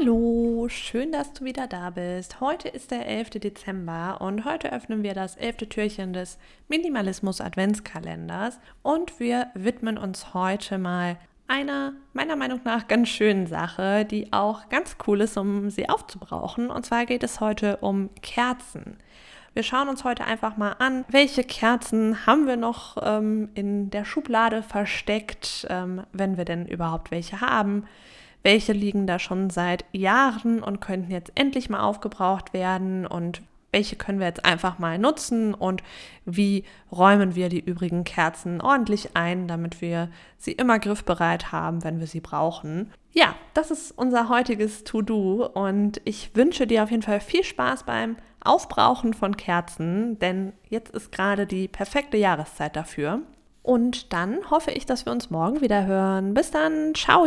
Hallo, schön, dass du wieder da bist. Heute ist der 11. Dezember und heute öffnen wir das 11. Türchen des Minimalismus Adventskalenders und wir widmen uns heute mal einer meiner Meinung nach ganz schönen Sache, die auch ganz cool ist, um sie aufzubrauchen. Und zwar geht es heute um Kerzen. Wir schauen uns heute einfach mal an, welche Kerzen haben wir noch ähm, in der Schublade versteckt, ähm, wenn wir denn überhaupt welche haben welche liegen da schon seit Jahren und könnten jetzt endlich mal aufgebraucht werden und welche können wir jetzt einfach mal nutzen und wie räumen wir die übrigen Kerzen ordentlich ein, damit wir sie immer griffbereit haben, wenn wir sie brauchen. Ja, das ist unser heutiges To-Do und ich wünsche dir auf jeden Fall viel Spaß beim Aufbrauchen von Kerzen, denn jetzt ist gerade die perfekte Jahreszeit dafür. Und dann hoffe ich, dass wir uns morgen wieder hören. Bis dann, ciao!